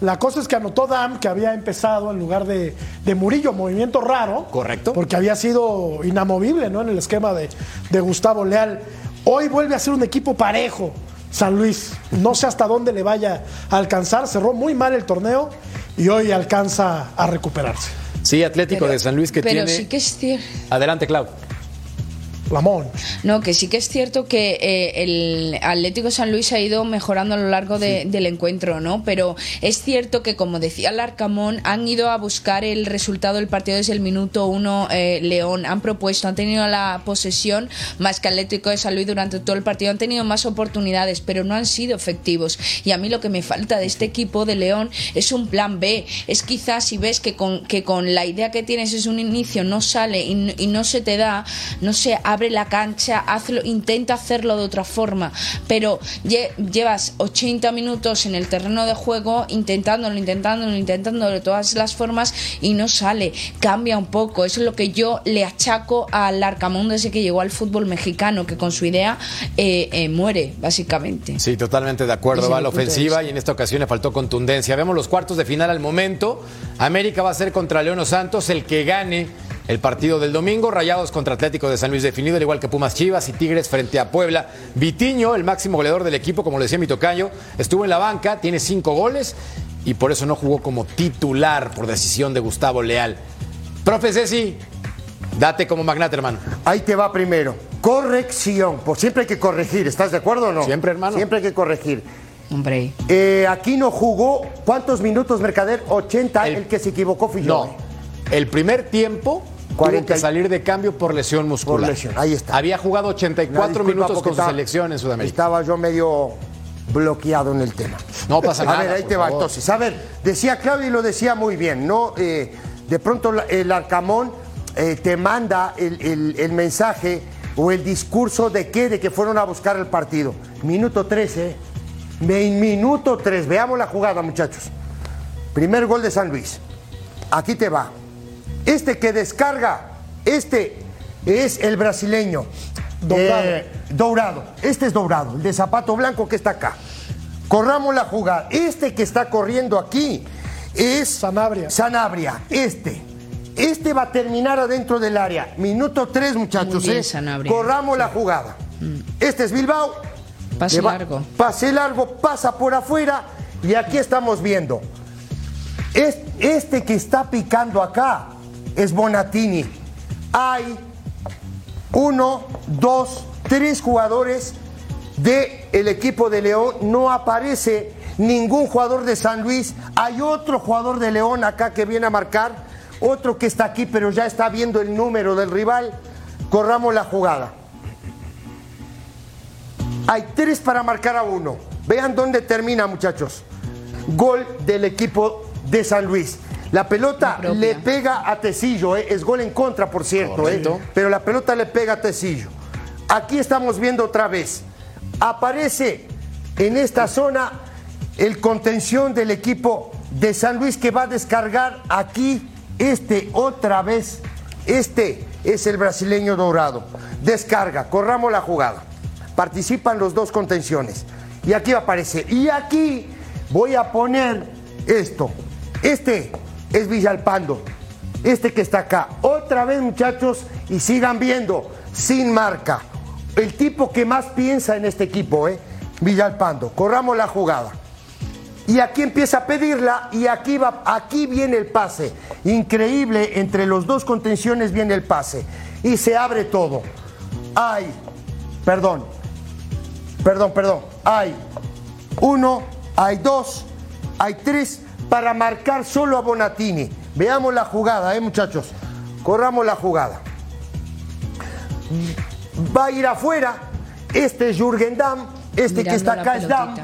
La cosa es que anotó Dam, que había empezado en lugar de, de Murillo, movimiento raro. Correcto. Porque había sido inamovible ¿no? en el esquema de, de Gustavo Leal. Hoy vuelve a ser un equipo parejo, San Luis. No sé hasta dónde le vaya a alcanzar. Cerró muy mal el torneo y hoy alcanza a recuperarse. Sí, Atlético Pero- de San Luis que pero tiene. sí que es cierto. Adelante, Clau. No, que sí que es cierto que eh, el Atlético San Luis ha ido mejorando a lo largo de- del encuentro, ¿no? Pero es cierto que, como decía Larcamón, han ido a buscar el resultado del partido desde el minuto uno. eh, León han propuesto, han tenido la posesión más que Atlético de San Luis durante todo el partido. Han tenido más oportunidades, pero no han sido efectivos. Y a mí lo que me falta de este equipo de León es un plan B. Es quizás si ves que con, que con la idea que tienes es un inicio, no sale y, y no se te da, no sé, abre la cancha, hazlo, intenta hacerlo de otra forma. Pero lle- llevas 80 minutos en el terreno de juego intentándolo, intentándolo, intentándolo de todas las formas y no sale. Cambia un poco. Eso es lo que yo le achaco al Arcamón desde que llegó al fútbol mexicano, que con su idea eh, eh, muere, básicamente. Sí, totalmente de acuerdo. Desde Va la ofensiva y en esta ocasión le faltó contundencia. Vemos los cuartos de final al momento. América va a ser contra Leono Santos el que gane el partido del domingo. Rayados contra Atlético de San Luis definido, al igual que Pumas Chivas y Tigres frente a Puebla. Vitiño, el máximo goleador del equipo, como lo decía mi tocayo, estuvo en la banca, tiene cinco goles y por eso no jugó como titular por decisión de Gustavo Leal. Profe Ceci, date como magnate, hermano. Ahí te va primero. Corrección. Pues siempre hay que corregir, ¿estás de acuerdo o no? Siempre, hermano. Siempre hay que corregir. Hombre. Eh, aquí no jugó. ¿Cuántos minutos, Mercader? 80. El, El- que se equivocó fui yo. No. El primer tiempo tuvo 40 que salir de cambio por lesión muscular. Por lesión, ahí está. Había jugado Una 84 disculpa minutos con su selección en Sudamérica. Estaba yo medio bloqueado en el tema. No pasa a nada, ver, ahí te va. favor. Entonces, a ver, decía Claudio y lo decía muy bien, ¿no? Eh, de pronto el Arcamón eh, te manda el, el- el mensaje o el discurso de qué, de que fueron a buscar el partido. Minuto 13. Mi- Minuto 3. Veamos la jugada, muchachos. Primer gol de San Luis. Aquí te va. Este que descarga, este es el brasileño. Dourado. Eh, Dourado. Este es Dourado, el de zapato blanco que está acá. Corramos la jugada. Este que está corriendo aquí es Sanabria. Sanabria. Este. Este va a terminar adentro del área. Minuto 3, muchachos. Muy bien, ¿eh? Sanabria. Corramos la jugada. Este es Bilbao. Pase va- largo. Pase largo, pasa por afuera. Y aquí estamos viendo. Es- este que está picando acá es Bonatini. Hay uno, dos, tres jugadores del equipo de León. No aparece ningún jugador de San Luis. Hay otro jugador de León acá que viene a marcar, otro que está aquí, pero ya está viendo el número del rival. Corramos la jugada. Hay tres para marcar a uno. Vean dónde termina, muchachos. Gol del equipo de San Luis. La pelota le pega a Tecillo, ¿eh? es gol en contra, por cierto, ¿eh? Pero la pelota le pega a Tecillo. Aquí estamos viendo otra vez. Aparece en esta zona el contención del equipo de San Luis que va a descargar aquí este otra vez. Este es el brasileño dorado. Descarga, corramos la jugada. Participan los dos contenciones. Y aquí aparece. Y aquí voy a poner esto. Este es Villalpando. Este que está acá. Otra vez, muchachos, y sigan viendo. Sin marca. El tipo que más piensa en este equipo, ¿eh? Villalpando. Corramos la jugada. Y aquí empieza a pedirla y aquí va, aquí viene el pase. Increíble, entre los dos contenciones viene el pase. Y se abre todo. Hay, perdón, perdón, perdón. Hay uno, hay dos, hay tres para marcar solo a Bonatini. Veamos la jugada, eh, muchachos. Corramos la jugada. Va a ir afuera. Este es Jürgen Damm. Este que está acá es Damm.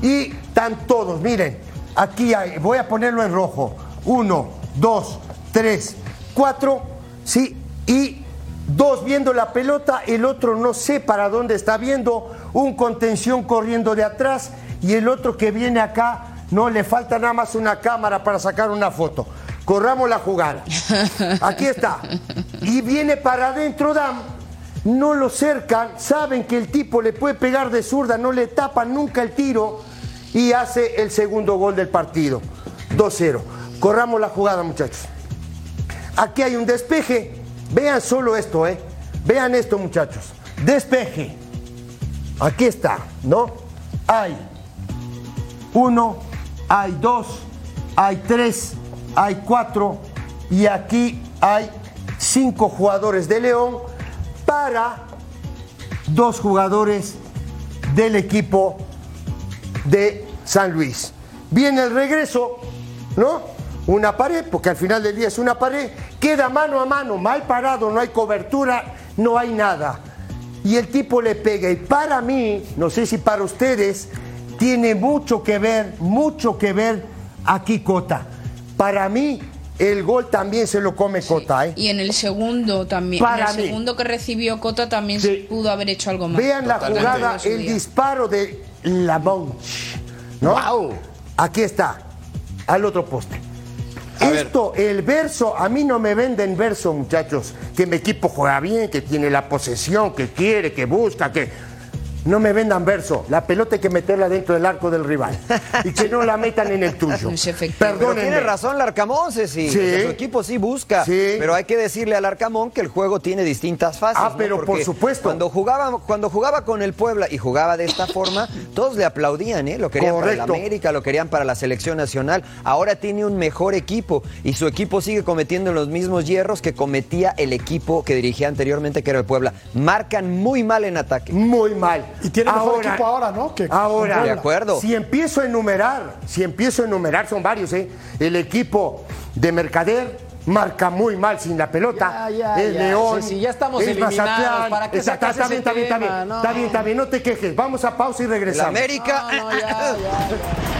Y están todos, miren, aquí hay, voy a ponerlo en rojo. Uno, dos, tres, cuatro, sí, y dos viendo la pelota, el otro no sé para dónde está viendo, un contención corriendo de atrás y el otro que viene acá, no le falta nada más una cámara para sacar una foto. Corramos la jugada. Aquí está. Y viene para adentro Dam. No lo cercan, saben que el tipo le puede pegar de zurda, no le tapan nunca el tiro y hace el segundo gol del partido. 2-0. Corramos la jugada, muchachos. Aquí hay un despeje. Vean solo esto, ¿eh? Vean esto, muchachos. Despeje. Aquí está, ¿no? Hay uno, hay dos, hay tres, hay cuatro y aquí hay cinco jugadores de León para dos jugadores del equipo de San Luis. Viene el regreso, ¿no? Una pared, porque al final del día es una pared, queda mano a mano, mal parado, no hay cobertura, no hay nada. Y el tipo le pega. Y para mí, no sé si para ustedes, tiene mucho que ver, mucho que ver aquí Cota. Para mí, el gol también se lo come Cota, ¿eh? Y en el segundo también. Para en mí. el segundo que recibió Cota también se pudo haber hecho algo más. Vean la jugada, el disparo de Lamonch. ¿No? Aquí está, al otro poste. Esto, el verso, a mí no me venden verso, muchachos, que mi equipo juega bien, que tiene la posesión, que quiere, que busca, que... No me vendan verso, la pelota hay que meterla dentro del arco del rival *laughs* y que no la metan en el tuyo. Pero Perdónenme. tiene razón Larcamón, Ceci. Sí. Su equipo sí busca. Pero hay que decirle a Larcamón que el juego tiene distintas fases. Ah, ¿no? pero por supuesto. Cuando jugaba, cuando jugaba con el Puebla y jugaba de esta forma, todos le aplaudían, ¿eh? Lo querían para el América, lo querían para la selección nacional. Ahora tiene un mejor equipo y su equipo sigue cometiendo los mismos hierros que cometía el equipo que dirigía anteriormente, que era el Puebla. Marcan muy mal en ataque. Muy mal. Y tiene mejor equipo ahora, ¿no? Que Ahora, con Puebla. Si empiezo a enumerar, si empiezo a enumerar, son varios, ¿eh? El equipo de Mercader marca muy mal sin la pelota. Ya, ya, el ya, León. sí, sí, ya estamos el eliminados, Mazatlán. ¿para qué está bien, está bien, está bien. No. Está bien, está bien, no te quejes. Vamos a pausa y El regresamos. América. No, no, *laughs*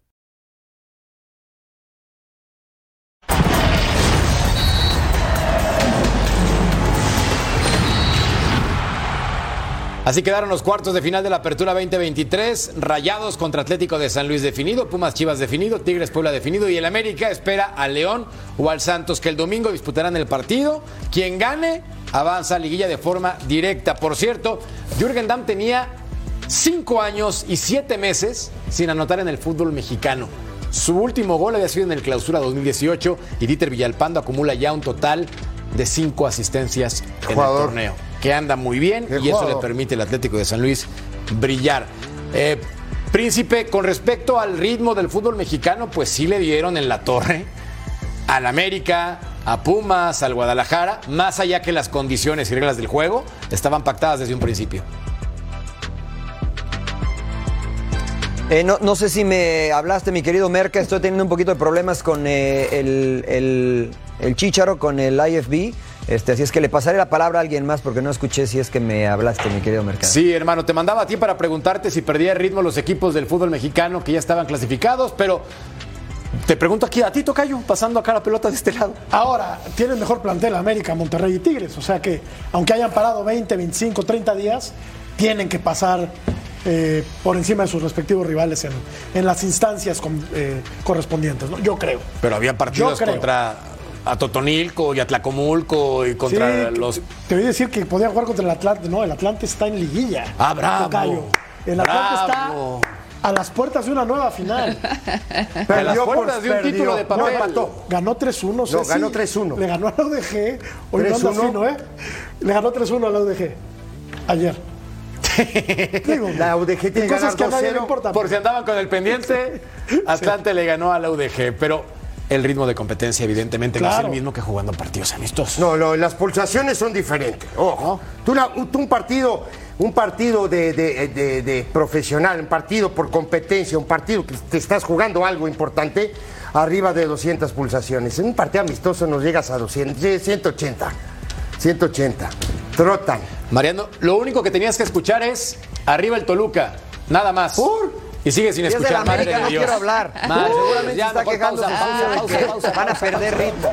Así quedaron los cuartos de final de la Apertura 2023. Rayados contra Atlético de San Luis definido, Pumas Chivas definido, Tigres Puebla definido y el América espera al León o al Santos que el domingo disputarán el partido. Quien gane avanza a liguilla de forma directa. Por cierto, Jürgen Damm tenía cinco años y siete meses sin anotar en el fútbol mexicano. Su último gol había sido en el Clausura 2018 y Dieter Villalpando acumula ya un total de cinco asistencias en el torneo, que anda muy bien Qué y eso le permite al Atlético de San Luis brillar. Eh, Príncipe, con respecto al ritmo del fútbol mexicano, pues sí le dieron en la torre al América, a Pumas, al Guadalajara, más allá que las condiciones y reglas del juego estaban pactadas desde un principio. Eh, no, no sé si me hablaste, mi querido Merca. Estoy teniendo un poquito de problemas con eh, el, el, el Chícharo, con el IFB. Este, así es que le pasaré la palabra a alguien más porque no escuché si es que me hablaste, mi querido Merca. Sí, hermano, te mandaba a ti para preguntarte si perdía el ritmo los equipos del fútbol mexicano que ya estaban clasificados, pero te pregunto aquí a ti, Tocayo, pasando acá la pelota de este lado. Ahora, tienen mejor plantel América, Monterrey y Tigres. O sea que, aunque hayan parado 20, 25, 30 días, tienen que pasar eh, por encima de sus respectivos rivales en, en las instancias con- eh, correspondientes. ¿no? Yo creo. Pero había partidos Yo creo. contra Atotonilco y Atlacomulco y contra Sí, los... Te voy a decir que podía jugar contra el Atlante. No, el Atlante está en liguilla. Ah, bravo. Tocayo. El Atlante Bravo. está a las puertas de una nueva final. *laughs* A las puertas de un título de No, papel. empató. Ganó 3-1. No, Ceci. ganó 3-1. Le ganó a la UDG. Hoy no anda 3-1. fino, ¿eh? Le ganó 3-1 a la UDG. Ayer. *laughs* Digo, La UDG tiene que cosas que a nadie le 2-0. importan. Por si andaban con el pendiente, *laughs* Atlante le ganó a la UDG, pero el ritmo de competencia evidentemente no es el mismo que jugando partidos amistosos. No, las pulsaciones son diferentes. Ojo. Tú, tú un partido, un partido de, de- de- de profesional, un partido por competencia, un partido que te estás jugando algo importante, arriba de 200 pulsaciones. En un partido amistoso nos llegas a 200, sí, 180. 180. Trotan. Mariano, lo único que tenías que escuchar es arriba el Toluca, nada más. Y sigue sin Si es de la escuchar, madre América, de no Dios. quiero hablar. Madre, Seguramente ya, está quejando pausa, pausa, de pausa, que pausa, van a perder ritmo.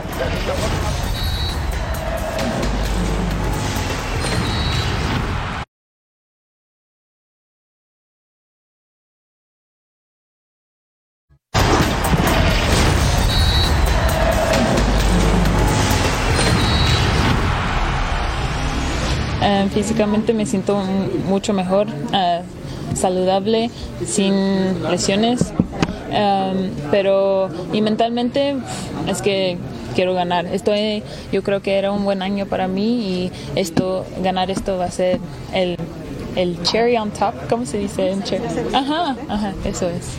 Eh, físicamente me siento mucho mejor, eh, saludable, sin lesiones. Pero y mentalmente es que quiero ganar. Estoy, yo creo que era un buen año para mí y esto, ganar esto va a ser el, el cherry on top, ¿cómo se dice? en cher- Ajá, ajá, eso es. *laughs*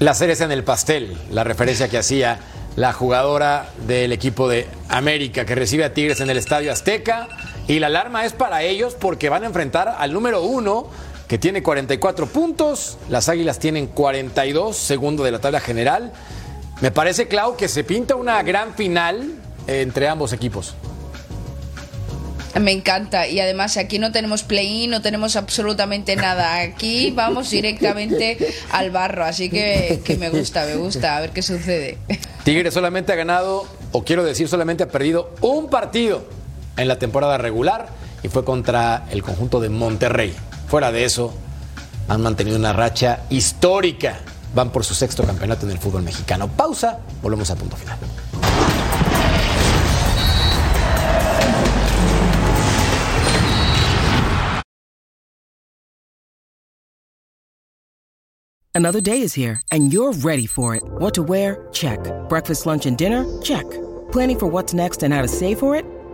La cereza en el pastel, la referencia que hacía la jugadora del equipo de América que recibe a Tigres en el Estadio Azteca. Y la alarma es para ellos porque van a enfrentar al número uno que tiene 44 puntos. Las Águilas tienen 42, segundo de la tabla general. Me parece, Clau, que se pinta una gran final entre ambos equipos. Me encanta. Y además aquí no tenemos play-in, no tenemos absolutamente nada. Aquí vamos directamente al barro. Así que, que me gusta, me gusta. A ver qué sucede. Tigres solamente ha ganado, o quiero decir, solamente ha perdido un partido en la temporada regular y fue contra el conjunto de Monterrey. Fuera de eso, han mantenido una racha histórica. Van por su sexto campeonato en el fútbol mexicano. Pausa, volvemos a punto final. Another day is here, and you're ready for it. What to wear? Check. Breakfast, lunch, and dinner? Check. Planning for what's next and how to save for it?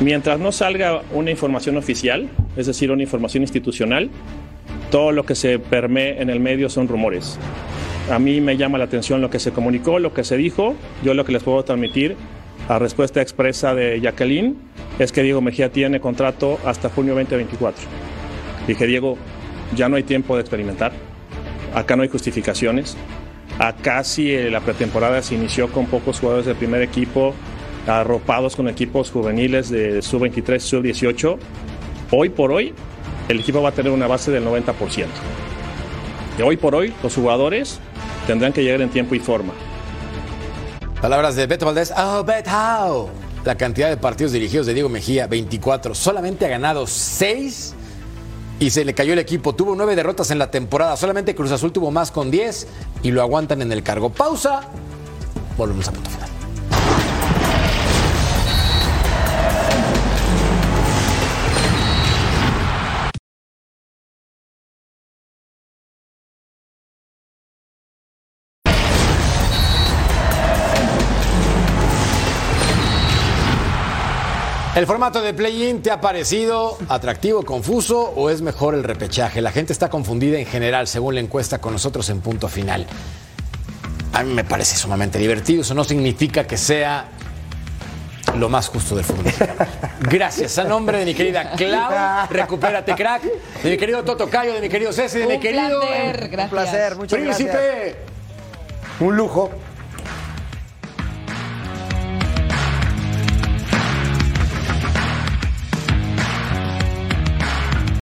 Mientras no salga una información oficial, es decir, una información institucional, todo lo que se permee en el medio son rumores. A mí me llama la atención lo que se comunicó, lo que se dijo. Yo lo que les puedo transmitir a respuesta expresa de Jacqueline es que Diego Mejía tiene contrato hasta junio 2024. Dije, Diego, ya no hay tiempo de experimentar, acá no hay justificaciones, acá sí eh, la pretemporada se inició con pocos jugadores del primer equipo, arropados con equipos juveniles de sub-23, sub-18. Hoy por hoy, el equipo va a tener una base del 90%. De hoy por hoy, los jugadores tendrán que llegar en tiempo y forma. Palabras de Beto Valdés. Oh, Beto. La cantidad de partidos dirigidos de Diego Mejía, 24. Solamente ha ganado 6 y se le cayó el equipo. Tuvo 9 derrotas en la temporada. Solamente Cruz Azul tuvo más con 10 y lo aguantan en el cargo. Pausa. Volvemos a punto final. ¿El formato de play-in te ha parecido atractivo, confuso o es mejor el repechaje? La gente está confundida en general según la encuesta con nosotros en punto final. A mí me parece sumamente divertido. Eso no significa que sea lo más justo del fútbol. Gracias. A nombre de mi querida Clau, recupérate, crack. De mi querido Toto Cayo, de mi querido Ceci, de mi querido. placer, gracias. Un placer, muchas Príncipe. gracias. Un lujo.